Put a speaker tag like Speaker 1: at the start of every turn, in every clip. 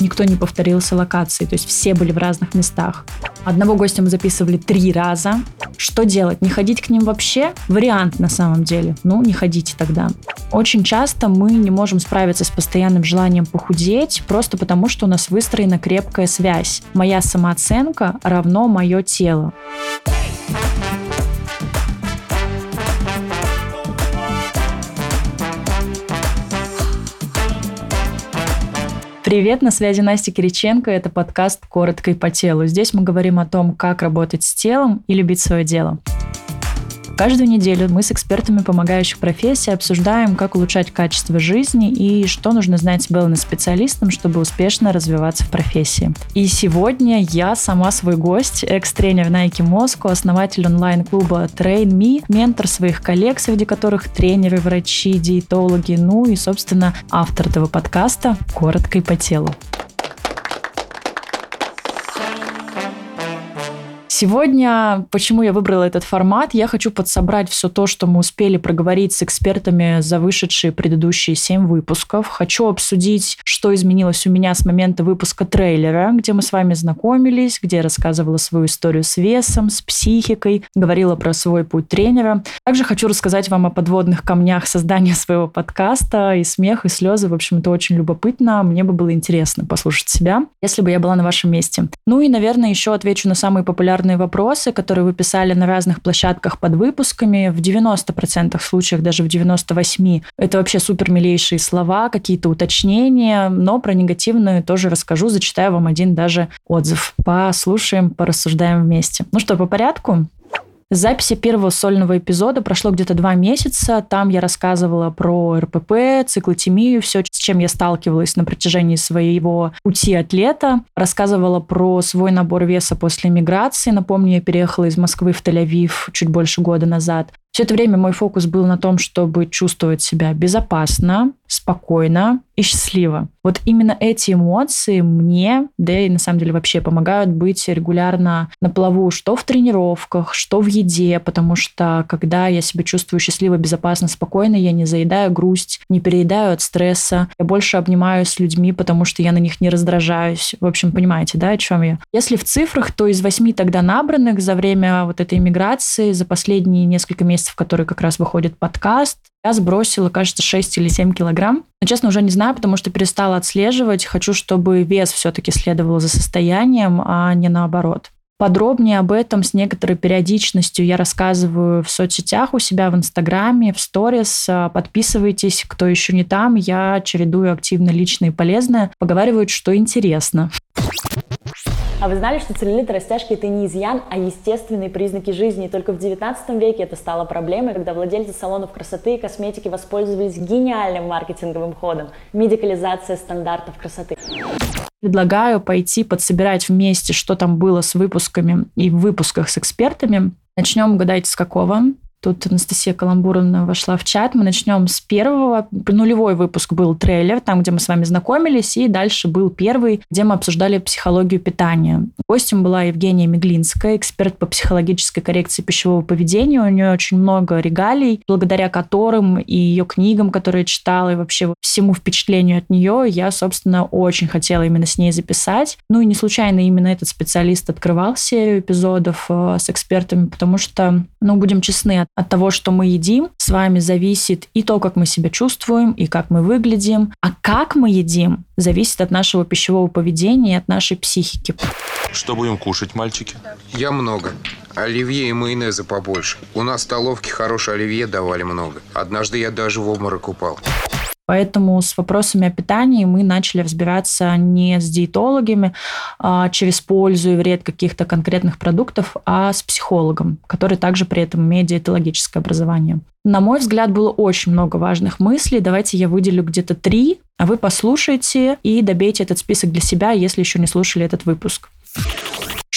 Speaker 1: никто не повторился локации, то есть все были в разных местах. Одного гостя мы записывали три раза. Что делать? Не ходить к ним вообще? Вариант на самом деле. Ну, не ходите тогда. Очень часто мы не можем справиться с постоянным желанием похудеть, просто потому что у нас выстроена крепкая связь. Моя самооценка равно мое тело. Привет, на связи Настя Кириченко. Это подкаст «Коротко и по телу». Здесь мы говорим о том, как работать с телом и любить свое дело. Каждую неделю мы с экспертами помогающих профессий обсуждаем, как улучшать качество жизни и что нужно знать wellness-специалистам, чтобы успешно развиваться в профессии. И сегодня я сама свой гость, экс-тренер Nike Moscow, основатель онлайн-клуба Train Me, ментор своих коллег, среди которых тренеры, врачи, диетологи, ну и, собственно, автор этого подкаста «Коротко и по телу». Сегодня, почему я выбрала этот формат, я хочу подсобрать все то, что мы успели проговорить с экспертами за вышедшие предыдущие семь выпусков. Хочу обсудить, что изменилось у меня с момента выпуска трейлера, где мы с вами знакомились, где я рассказывала свою историю с весом, с психикой, говорила про свой путь тренера. Также хочу рассказать вам о подводных камнях создания своего подкаста и смех, и слезы. В общем, это очень любопытно. Мне бы было интересно послушать себя, если бы я была на вашем месте. Ну и, наверное, еще отвечу на самые популярные популярные вопросы, которые вы писали на разных площадках под выпусками. В 90% случаев, даже в 98% это вообще супер милейшие слова, какие-то уточнения, но про негативные тоже расскажу, зачитаю вам один даже отзыв. Послушаем, порассуждаем вместе. Ну что, по порядку? Записи первого сольного эпизода прошло где-то два месяца. Там я рассказывала про РПП, циклотемию, все, с чем я сталкивалась на протяжении своего пути атлета. Рассказывала про свой набор веса после миграции. Напомню, я переехала из Москвы в Тель-Авив чуть больше года назад. Все это время мой фокус был на том, чтобы чувствовать себя безопасно, спокойно и счастливо. Вот именно эти эмоции мне, да и на самом деле вообще помогают быть регулярно на плаву, что в тренировках, что в еде, потому что когда я себя чувствую счастливо, безопасно, спокойно, я не заедаю грусть, не переедаю от стресса, я больше обнимаюсь с людьми, потому что я на них не раздражаюсь. В общем, понимаете, да, о чем я? Если в цифрах, то из восьми тогда набранных за время вот этой миграции, за последние несколько месяцев месяц, в который как раз выходит подкаст, я сбросила, кажется, 6 или 7 килограмм. Но, честно, уже не знаю, потому что перестала отслеживать. Хочу, чтобы вес все-таки следовал за состоянием, а не наоборот. Подробнее об этом с некоторой периодичностью я рассказываю в соцсетях у себя в Инстаграме, в сторис. Подписывайтесь, кто еще не там. Я чередую активно личное и полезное. Поговаривают, что интересно.
Speaker 2: А вы знали, что целлюлит растяжки это не изъян, а естественные признаки жизни? И только в 19 веке это стало проблемой, когда владельцы салонов красоты и косметики воспользовались гениальным маркетинговым ходом – медикализация стандартов красоты.
Speaker 1: Предлагаю пойти подсобирать вместе, что там было с выпусками и в выпусках с экспертами. Начнем, угадайте, с какого? Тут Анастасия Каламбуровна вошла в чат. Мы начнем с первого. Нулевой выпуск был трейлер, там, где мы с вами знакомились, и дальше был первый, где мы обсуждали психологию питания. Гостем была Евгения Меглинская, эксперт по психологической коррекции пищевого поведения. У нее очень много регалий, благодаря которым и ее книгам, которые я читала, и вообще всему впечатлению от нее я, собственно, очень хотела именно с ней записать. Ну и не случайно именно этот специалист открывал серию эпизодов э, с экспертами, потому что, ну, будем честны, от того, что мы едим, с вами зависит и то, как мы себя чувствуем, и как мы выглядим. А как мы едим, зависит от нашего пищевого поведения и от нашей психики.
Speaker 3: Что будем кушать, мальчики?
Speaker 4: Я много. Оливье и майонеза побольше. У нас в столовке хорошее оливье давали много. Однажды я даже в обморок упал.
Speaker 1: Поэтому с вопросами о питании мы начали разбираться не с диетологами а через пользу и вред каких-то конкретных продуктов, а с психологом, который также при этом имеет диетологическое образование. На мой взгляд, было очень много важных мыслей. Давайте я выделю где-то три, а вы послушайте и добейте этот список для себя, если еще не слушали этот выпуск.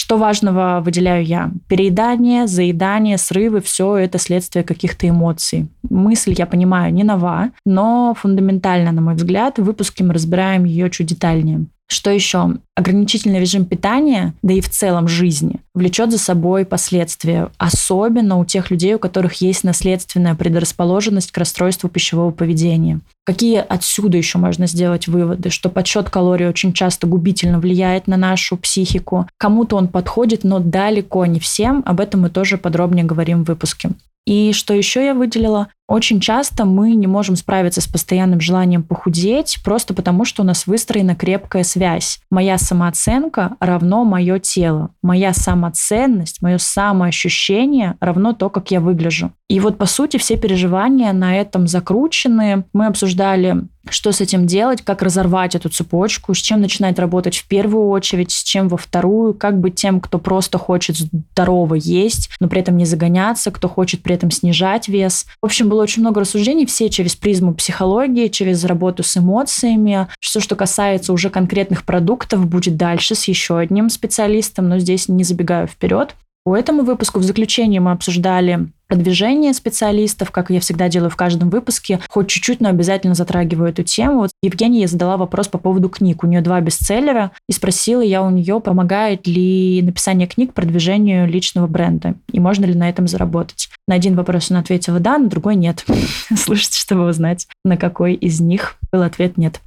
Speaker 1: Что важного выделяю я? Переедание, заедание, срывы – все это следствие каких-то эмоций. Мысль, я понимаю, не нова, но фундаментально, на мой взгляд, в выпуске мы разбираем ее чуть детальнее. Что еще? Ограничительный режим питания, да и в целом жизни, влечет за собой последствия, особенно у тех людей, у которых есть наследственная предрасположенность к расстройству пищевого поведения. Какие отсюда еще можно сделать выводы? Что подсчет калорий очень часто губительно влияет на нашу психику. Кому-то он подходит, но далеко не всем. Об этом мы тоже подробнее говорим в выпуске. И что еще я выделила? Очень часто мы не можем справиться с постоянным желанием похудеть просто потому, что у нас выстроена крепкая связь. Моя самооценка равно мое тело. Моя самоценность, мое самоощущение равно то, как я выгляжу. И вот, по сути, все переживания на этом закручены. Мы обсуждали что с этим делать, как разорвать эту цепочку, с чем начинать работать в первую очередь, с чем во вторую, как быть тем, кто просто хочет здорово есть, но при этом не загоняться, кто хочет при этом снижать вес. В общем, было было очень много рассуждений, все через призму психологии, через работу с эмоциями. Все, что касается уже конкретных продуктов, будет дальше с еще одним специалистом, но здесь не забегаю вперед. По этому выпуску в заключении мы обсуждали продвижение специалистов, как я всегда делаю в каждом выпуске, хоть чуть-чуть, но обязательно затрагиваю эту тему. Вот Евгения задала вопрос по поводу книг. У нее два бестселлера, и спросила я у нее, помогает ли написание книг продвижению личного бренда, и можно ли на этом заработать. На один вопрос она ответила да, на другой нет. Слушайте, чтобы узнать, на какой из них был ответ нет.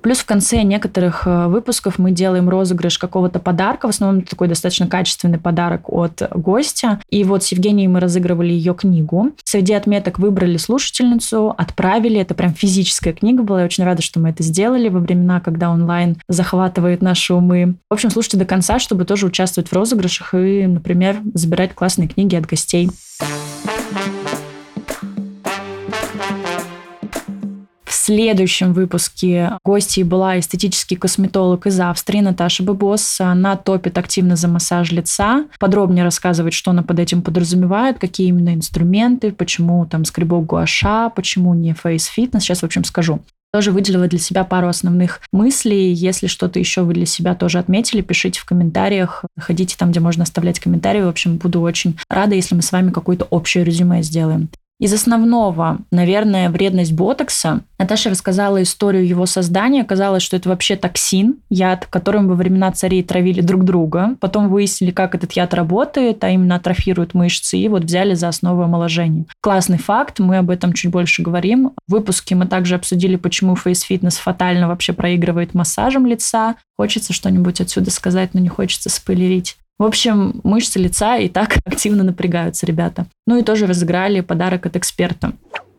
Speaker 1: Плюс в конце некоторых э, выпусков мы делаем розыгрыш какого-то подарка, в основном такой достаточно качественный подарок от гостя. И вот с Евгенией мы разыгрывали ее книгу. Среди отметок выбрали слушательницу, отправили. Это прям физическая книга была. Я очень рада, что мы это сделали во времена, когда онлайн захватывает наши умы. В общем, слушайте до конца, чтобы тоже участвовать в розыгрышах и, например, забирать классные книги от гостей. Следующем выпуске гостьей была эстетический косметолог из Австрии Наташа Бебос. Она топит активно за массаж лица, подробнее рассказывает, что она под этим подразумевает, какие именно инструменты, почему там скребок гуаша, почему не фейс-фитнес. Сейчас, в общем, скажу тоже выделила для себя пару основных мыслей. Если что-то еще вы для себя тоже отметили, пишите в комментариях. Ходите там, где можно оставлять комментарии. В общем, буду очень рада, если мы с вами какое-то общее резюме сделаем. Из основного, наверное, вредность ботокса. Наташа рассказала историю его создания. Оказалось, что это вообще токсин, яд, которым во времена царей травили друг друга. Потом выяснили, как этот яд работает, а именно атрофирует мышцы, и вот взяли за основу омоложения. Классный факт, мы об этом чуть больше говорим. В выпуске мы также обсудили, почему фейс-фитнес фатально вообще проигрывает массажем лица. Хочется что-нибудь отсюда сказать, но не хочется спойлерить. В общем, мышцы лица и так активно напрягаются ребята. Ну и тоже разыграли подарок от эксперта.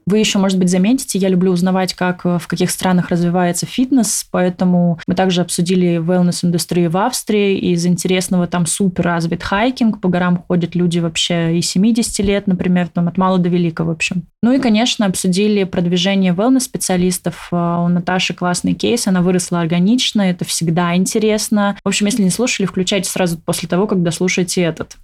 Speaker 1: Вы еще, может быть, заметите, я люблю узнавать, как э, в каких странах развивается фитнес, поэтому мы также обсудили wellness-индустрию в Австрии, из интересного там супер развит хайкинг, по горам ходят люди вообще и 70 лет, например, там от мала до велика, в общем. Ну и, конечно, обсудили продвижение wellness-специалистов. Э, у Наташи классный кейс, она выросла органично, это всегда интересно. В общем, если не слушали, включайте сразу после того, когда слушаете этот.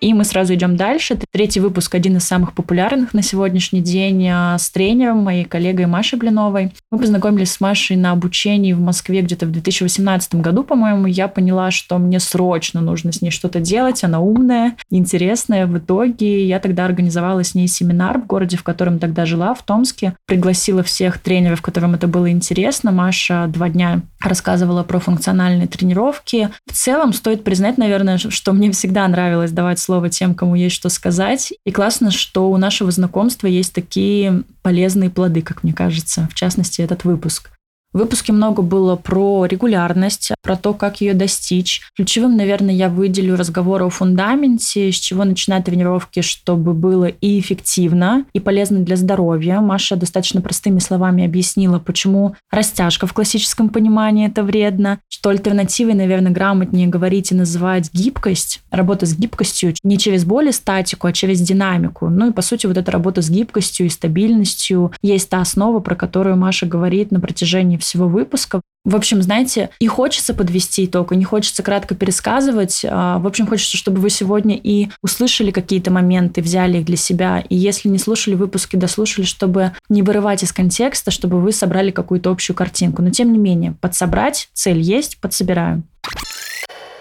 Speaker 1: И мы сразу идем дальше. Третий выпуск, один из самых популярных на сегодняшний день, а, с тренером, моей коллегой Машей Блиновой. Мы познакомились с Машей на обучении в Москве где-то в 2018 году, по-моему. Я поняла, что мне срочно нужно с ней что-то делать. Она умная, интересная. В итоге я тогда организовала с ней семинар в городе, в котором тогда жила, в Томске. Пригласила всех тренеров, которым это было интересно. Маша два дня рассказывала про функциональные тренировки. В целом, стоит признать, наверное, что мне всегда нравилось давать слово тем, кому есть что сказать. И классно, что у нашего знакомства есть такие полезные плоды, как мне кажется, в частности, этот выпуск. В выпуске много было про регулярность, про то, как ее достичь. Ключевым, наверное, я выделю разговор о фундаменте, с чего начинать тренировки, чтобы было и эффективно, и полезно для здоровья. Маша достаточно простыми словами объяснила, почему растяжка в классическом понимании это вредно, что альтернативой, наверное, грамотнее говорить и называть гибкость, работа с гибкостью не через боль и статику, а через динамику. Ну и, по сути, вот эта работа с гибкостью и стабильностью есть та основа, про которую Маша говорит на протяжении всего выпуска. В общем, знаете, и хочется подвести итог, и не хочется кратко пересказывать. А, в общем, хочется, чтобы вы сегодня и услышали какие-то моменты, взяли их для себя. И если не слушали выпуски, дослушали, чтобы не вырывать из контекста, чтобы вы собрали какую-то общую картинку. Но тем не менее, подсобрать цель есть, подсобираем.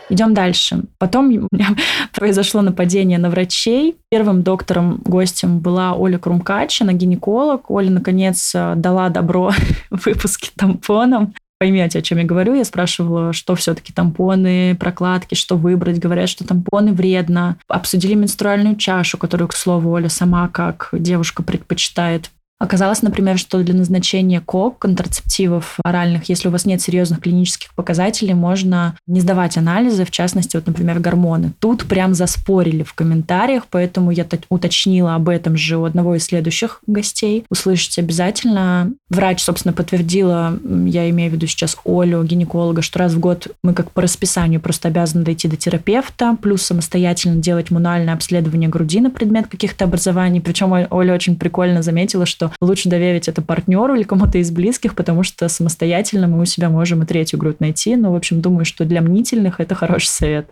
Speaker 1: Идем дальше. Потом произошло нападение на врачей. Первым доктором, гостем была Оля Крумкач, она гинеколог. Оля, наконец, дала добро выпуске тампоном поймете, о чем я говорю. Я спрашивала, что все-таки тампоны, прокладки, что выбрать. Говорят, что тампоны вредно. Обсудили менструальную чашу, которую, к слову, Оля сама как девушка предпочитает Оказалось, например, что для назначения КОК, контрацептивов оральных, если у вас нет серьезных клинических показателей, можно не сдавать анализы, в частности, вот, например, гормоны. Тут прям заспорили в комментариях, поэтому я уточнила об этом же у одного из следующих гостей. Услышите обязательно. Врач, собственно, подтвердила, я имею в виду сейчас Олю, гинеколога, что раз в год мы как по расписанию просто обязаны дойти до терапевта, плюс самостоятельно делать мануальное обследование груди на предмет каких-то образований. Причем Оля очень прикольно заметила, лучше доверить это партнеру или кому-то из близких, потому что самостоятельно мы у себя можем и третью грудь найти. Но, в общем, думаю, что для мнительных это хороший совет.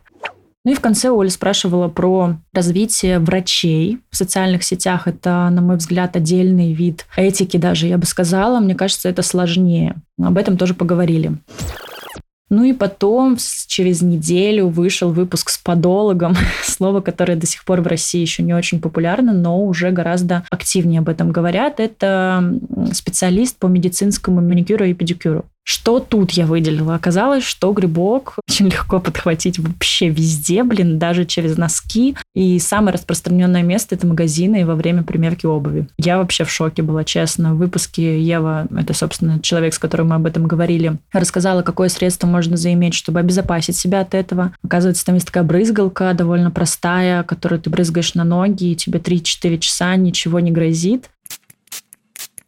Speaker 1: Ну и в конце Оля спрашивала про развитие врачей в социальных сетях. Это, на мой взгляд, отдельный вид этики даже, я бы сказала. Мне кажется, это сложнее. Об этом тоже поговорили. Ну и потом, через неделю, вышел выпуск с подологом, слово, которое до сих пор в России еще не очень популярно, но уже гораздо активнее об этом говорят. Это специалист по медицинскому маникюру и педикюру. Что тут я выделила? Оказалось, что грибок очень легко подхватить вообще везде, блин, даже через носки. И самое распространенное место – это магазины во время примерки обуви. Я вообще в шоке была, честно. В выпуске Ева, это, собственно, человек, с которым мы об этом говорили, рассказала, какое средство можно заиметь, чтобы обезопасить себя от этого. Оказывается, там есть такая брызгалка, довольно простая, которую ты брызгаешь на ноги, и тебе 3-4 часа ничего не грозит.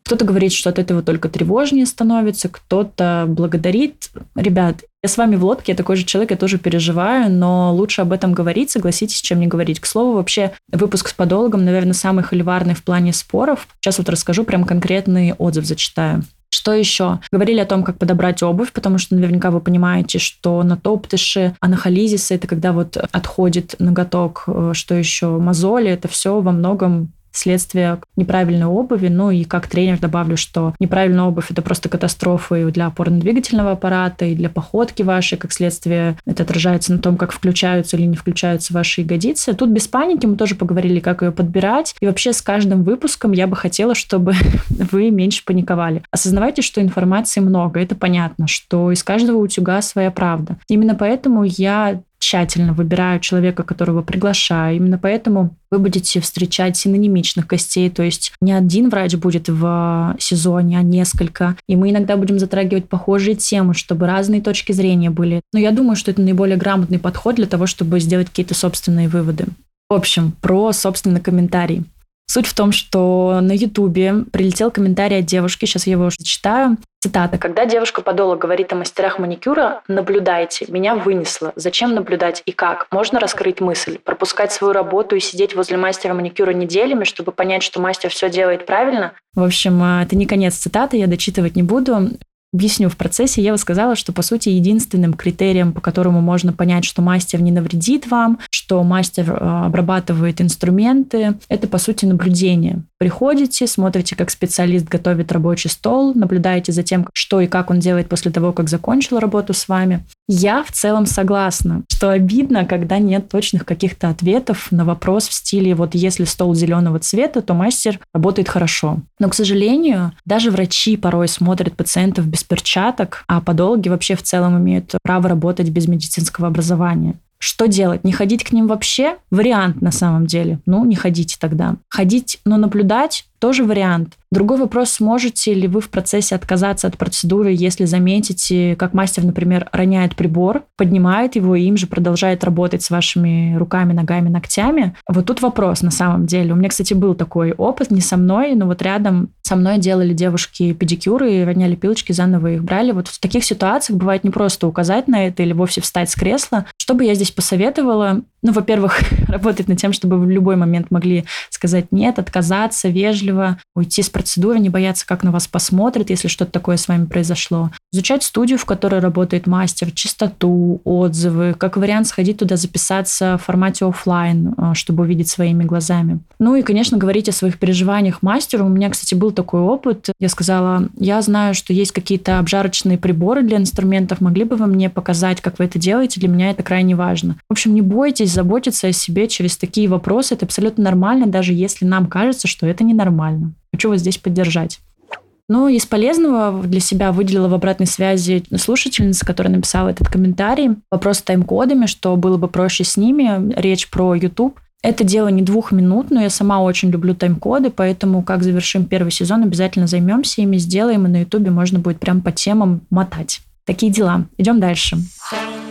Speaker 1: Кто-то говорит, что от этого только тревожнее становится, кто-то благодарит. Ребят, я с вами в лодке, я такой же человек, я тоже переживаю, но лучше об этом говорить, согласитесь, чем не говорить. К слову, вообще выпуск с подологом, наверное, самый холиварный в плане споров. Сейчас вот расскажу, прям конкретный отзыв зачитаю. Что еще? Говорили о том, как подобрать обувь, потому что наверняка вы понимаете, что на топтыши, анахолизисы, это когда вот отходит ноготок, э, что еще, мозоли, это все во многом следствие неправильной обуви. Ну и как тренер добавлю, что неправильная обувь – это просто катастрофа и для опорно-двигательного аппарата, и для походки вашей, как следствие это отражается на том, как включаются или не включаются ваши ягодицы. Тут без паники мы тоже поговорили, как ее подбирать. И вообще с каждым выпуском я бы хотела, чтобы вы меньше паниковали. Осознавайте, что информации много, это понятно, что из каждого утюга своя правда. Именно поэтому я тщательно выбираю человека, которого приглашаю. Именно поэтому вы будете встречать синонимичных гостей, то есть не один врач будет в сезоне, а несколько. И мы иногда будем затрагивать похожие темы, чтобы разные точки зрения были. Но я думаю, что это наиболее грамотный подход для того, чтобы сделать какие-то собственные выводы. В общем, про собственный комментарий. Суть в том, что на Ютубе прилетел комментарий от девушки, сейчас я его зачитаю. Цитата. «Когда девушка-подолог говорит о мастерах маникюра, наблюдайте. Меня вынесло. Зачем наблюдать и как? Можно раскрыть мысль? Пропускать свою работу и сидеть возле мастера маникюра неделями, чтобы понять, что мастер все делает правильно?» В общем, а, это не конец цитаты, я дочитывать не буду. Объясню, в процессе Ева сказала, что, по сути, единственным критерием, по которому можно понять, что мастер не навредит вам, что мастер э, обрабатывает инструменты, это, по сути, наблюдение. Приходите, смотрите, как специалист готовит рабочий стол, наблюдаете за тем, что и как он делает после того, как закончил работу с вами. Я в целом согласна, что обидно, когда нет точных каких-то ответов на вопрос в стиле вот если стол зеленого цвета, то мастер работает хорошо. Но, к сожалению, даже врачи порой смотрят пациентов без перчаток, а подологи вообще в целом имеют право работать без медицинского образования. Что делать? Не ходить к ним вообще? Вариант на самом деле. Ну, не ходите тогда. Ходить, но наблюдать тоже вариант. Другой вопрос, сможете ли вы в процессе отказаться от процедуры, если заметите, как мастер, например, роняет прибор, поднимает его и им же продолжает работать с вашими руками, ногами, ногтями. Вот тут вопрос на самом деле. У меня, кстати, был такой опыт, не со мной, но вот рядом со мной делали девушки педикюры роняли пилочки, заново их брали. Вот в таких ситуациях бывает не просто указать на это или вовсе встать с кресла. Что бы я здесь посоветовала? Ну, во-первых, работать над тем, чтобы в любой момент могли сказать нет, отказаться, вежливо, уйти с процедуры, не бояться, как на вас посмотрят, если что-то такое с вами произошло. Изучать студию, в которой работает мастер, чистоту, отзывы, как вариант сходить туда записаться в формате офлайн, а, чтобы увидеть своими глазами. Ну и, конечно, говорить о своих переживаниях мастеру. У меня, кстати, был такой опыт. Я сказала, я знаю, что есть какие-то обжарочные приборы для инструментов, могли бы вы мне показать, как вы это делаете? Для меня это крайне важно. В общем, не бойтесь заботиться о себе через такие вопросы. Это абсолютно нормально, даже если нам кажется, что это ненормально. Хочу вас здесь поддержать. Ну, из полезного для себя выделила в обратной связи слушательница, которая написала этот комментарий. Вопрос с тайм-кодами, что было бы проще с ними. Речь про YouTube. Это дело не двух минут, но я сама очень люблю тайм-коды, поэтому как завершим первый сезон, обязательно займемся ими, сделаем, и на Ютубе можно будет прям по темам мотать. Такие дела. Идем дальше. Дальше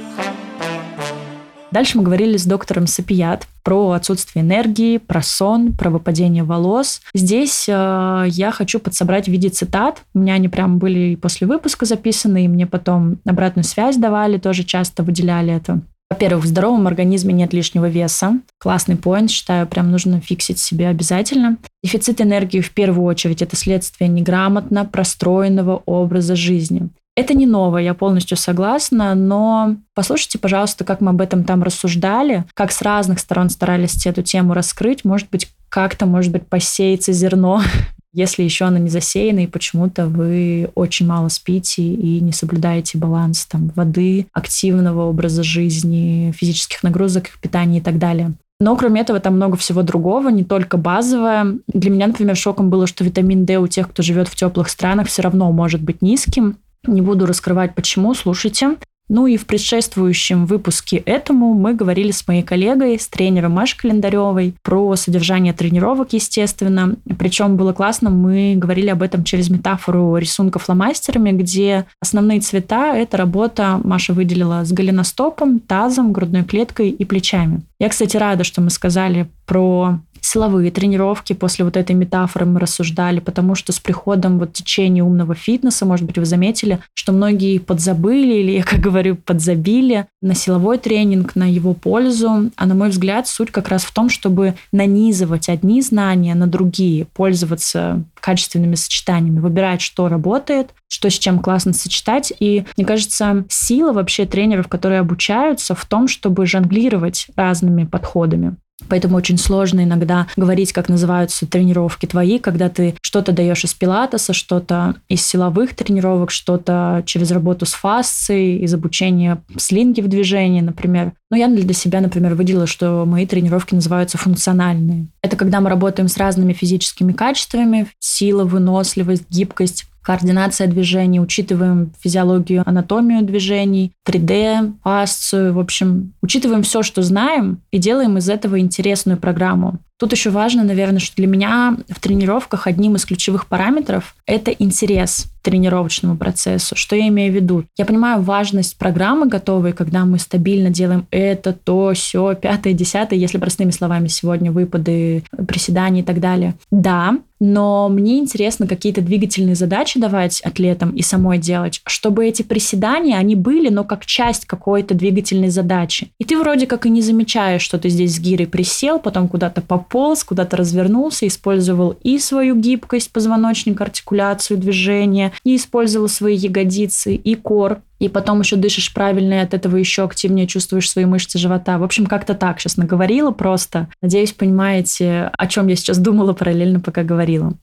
Speaker 1: мы говорили с доктором Сапият про отсутствие энергии, про сон, про выпадение волос. Здесь э, я хочу подсобрать в виде цитат. У меня они прям были после выпуска записаны, и мне потом обратную связь давали, тоже часто выделяли это. Во-первых, в здоровом организме нет лишнего веса. Классный поинт, считаю, прям нужно фиксить себе обязательно. Дефицит энергии в первую очередь это следствие неграмотно простроенного образа жизни. Это не новое, я полностью согласна, но послушайте, пожалуйста, как мы об этом там рассуждали, как с разных сторон старались эту тему раскрыть. Может быть, как-то, может быть, посеется зерно, если еще оно не засеяно, и почему-то вы очень мало спите и не соблюдаете баланс там, воды, активного образа жизни, физических нагрузок, питания и так далее. Но кроме этого там много всего другого, не только базовое. Для меня, например, шоком было, что витамин D у тех, кто живет в теплых странах, все равно может быть низким. Не буду раскрывать почему, слушайте. Ну и в предшествующем выпуске этому мы говорили с моей коллегой, с тренером Машей Календаревой про содержание тренировок, естественно. Причем было классно, мы говорили об этом через метафору рисунка фломастерами, где основные цвета — это работа, Маша выделила, с голеностопом, тазом, грудной клеткой и плечами. Я, кстати, рада, что мы сказали про силовые тренировки после вот этой метафоры мы рассуждали, потому что с приходом вот течения умного фитнеса, может быть, вы заметили, что многие подзабыли или, я как говорю, подзабили на силовой тренинг, на его пользу. А на мой взгляд, суть как раз в том, чтобы нанизывать одни знания на другие, пользоваться качественными сочетаниями, выбирать, что работает, что с чем классно сочетать. И мне кажется, сила вообще тренеров, которые обучаются, в том, чтобы жонглировать разными подходами. Поэтому очень сложно иногда говорить, как называются тренировки твои, когда ты что-то даешь из пилатеса, что-то из силовых тренировок, что-то через работу с фасцией, из обучения слинги в движении, например. Но я для себя, например, выделила, что мои тренировки называются функциональные. Это когда мы работаем с разными физическими качествами, сила, выносливость, гибкость, координация движений, учитываем физиологию, анатомию движений, 3D, фасцию, в общем, учитываем все, что знаем, и делаем из этого интересную программу. Тут еще важно, наверное, что для меня в тренировках одним из ключевых параметров – это интерес к тренировочному процессу. Что я имею в виду? Я понимаю важность программы готовой, когда мы стабильно делаем это, то, все, пятое, десятое, если простыми словами сегодня выпады, приседания и так далее. Да, но мне интересно какие-то двигательные задачи давать атлетам и самой делать, чтобы эти приседания, они были, но как часть какой-то двигательной задачи. И ты вроде как и не замечаешь, что ты здесь с гирой присел, потом куда-то пополз, куда-то развернулся, использовал и свою гибкость позвоночника, артикуляцию движения, и использовал свои ягодицы, и кор, и потом еще дышишь правильно, и от этого еще активнее чувствуешь свои мышцы живота. В общем, как-то так сейчас наговорила просто. Надеюсь, понимаете, о чем я сейчас думала параллельно, пока говорила.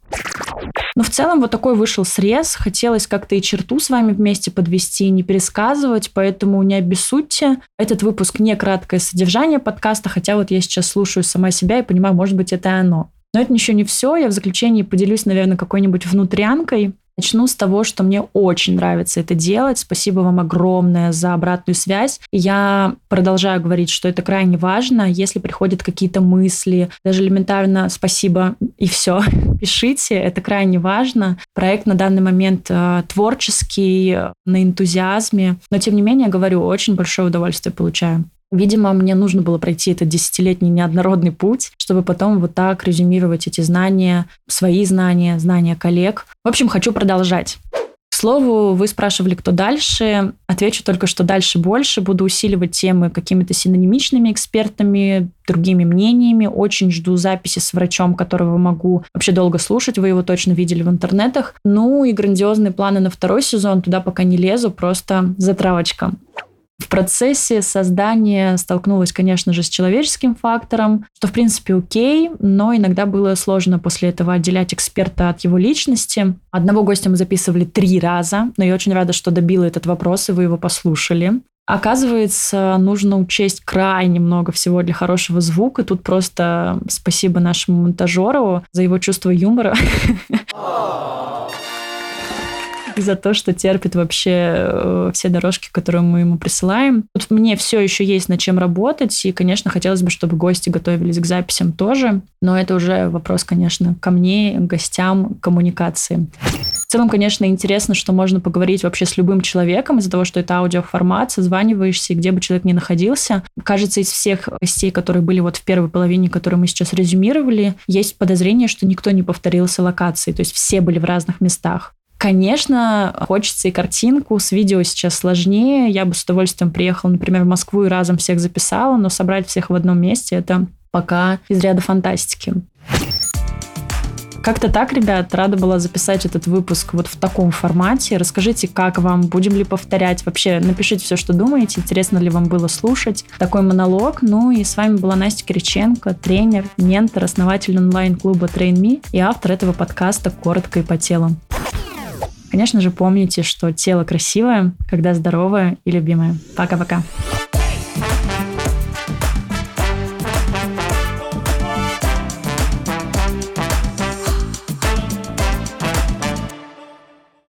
Speaker 1: Но в целом вот такой вышел срез. Хотелось как-то и черту с вами вместе подвести, не пересказывать, поэтому не обессудьте. Этот выпуск не краткое содержание подкаста, хотя вот я сейчас слушаю сама себя и понимаю, может быть, это оно. Но это еще не все. Я в заключении поделюсь, наверное, какой-нибудь внутрянкой. Начну с того, что мне очень нравится это делать. Спасибо вам огромное за обратную связь. Я продолжаю говорить, что это крайне важно. Если приходят какие-то мысли, даже элементарно спасибо и все, пишите. Это крайне важно. Проект на данный момент э, творческий, на энтузиазме. Но, тем не менее, говорю, очень большое удовольствие получаю. Видимо, мне нужно было пройти этот десятилетний неоднородный путь, чтобы потом вот так резюмировать эти знания, свои знания, знания коллег. В общем, хочу продолжать. слову, вы спрашивали, кто дальше. Отвечу только, что дальше больше. Буду усиливать темы какими-то синонимичными экспертами, другими мнениями. Очень жду записи с врачом, которого могу вообще долго слушать. Вы его точно видели в интернетах. Ну и грандиозные планы на второй сезон. Туда пока не лезу, просто затравочка. В процессе создания столкнулась, конечно же, с человеческим фактором, что, в принципе, окей, но иногда было сложно после этого отделять эксперта от его личности. Одного гостя мы записывали три раза, но я очень рада, что добила этот вопрос, и вы его послушали. Оказывается, нужно учесть крайне много всего для хорошего звука. Тут просто спасибо нашему монтажеру за его чувство юмора. за то, что терпит вообще э, все дорожки, которые мы ему присылаем. Тут мне все еще есть над чем работать, и, конечно, хотелось бы, чтобы гости готовились к записям тоже, но это уже вопрос, конечно, ко мне, гостям, коммуникации. В целом, конечно, интересно, что можно поговорить вообще с любым человеком из-за того, что это аудиоформат, созваниваешься, где бы человек ни находился. Кажется, из всех гостей, которые были вот в первой половине, которые мы сейчас резюмировали, есть подозрение, что никто не повторился локации, то есть все были в разных местах. Конечно, хочется и картинку, с видео сейчас сложнее. Я бы с удовольствием приехала, например, в Москву и разом всех записала, но собрать всех в одном месте – это пока из ряда фантастики. Как-то так, ребят, рада была записать этот выпуск вот в таком формате. Расскажите, как вам, будем ли повторять. Вообще, напишите все, что думаете, интересно ли вам было слушать такой монолог. Ну и с вами была Настя Кириченко, тренер, ментор, основатель онлайн-клуба TrainMe и автор этого подкаста «Коротко и по телу». Конечно же, помните, что тело красивое, когда здоровое и любимое. Пока-пока.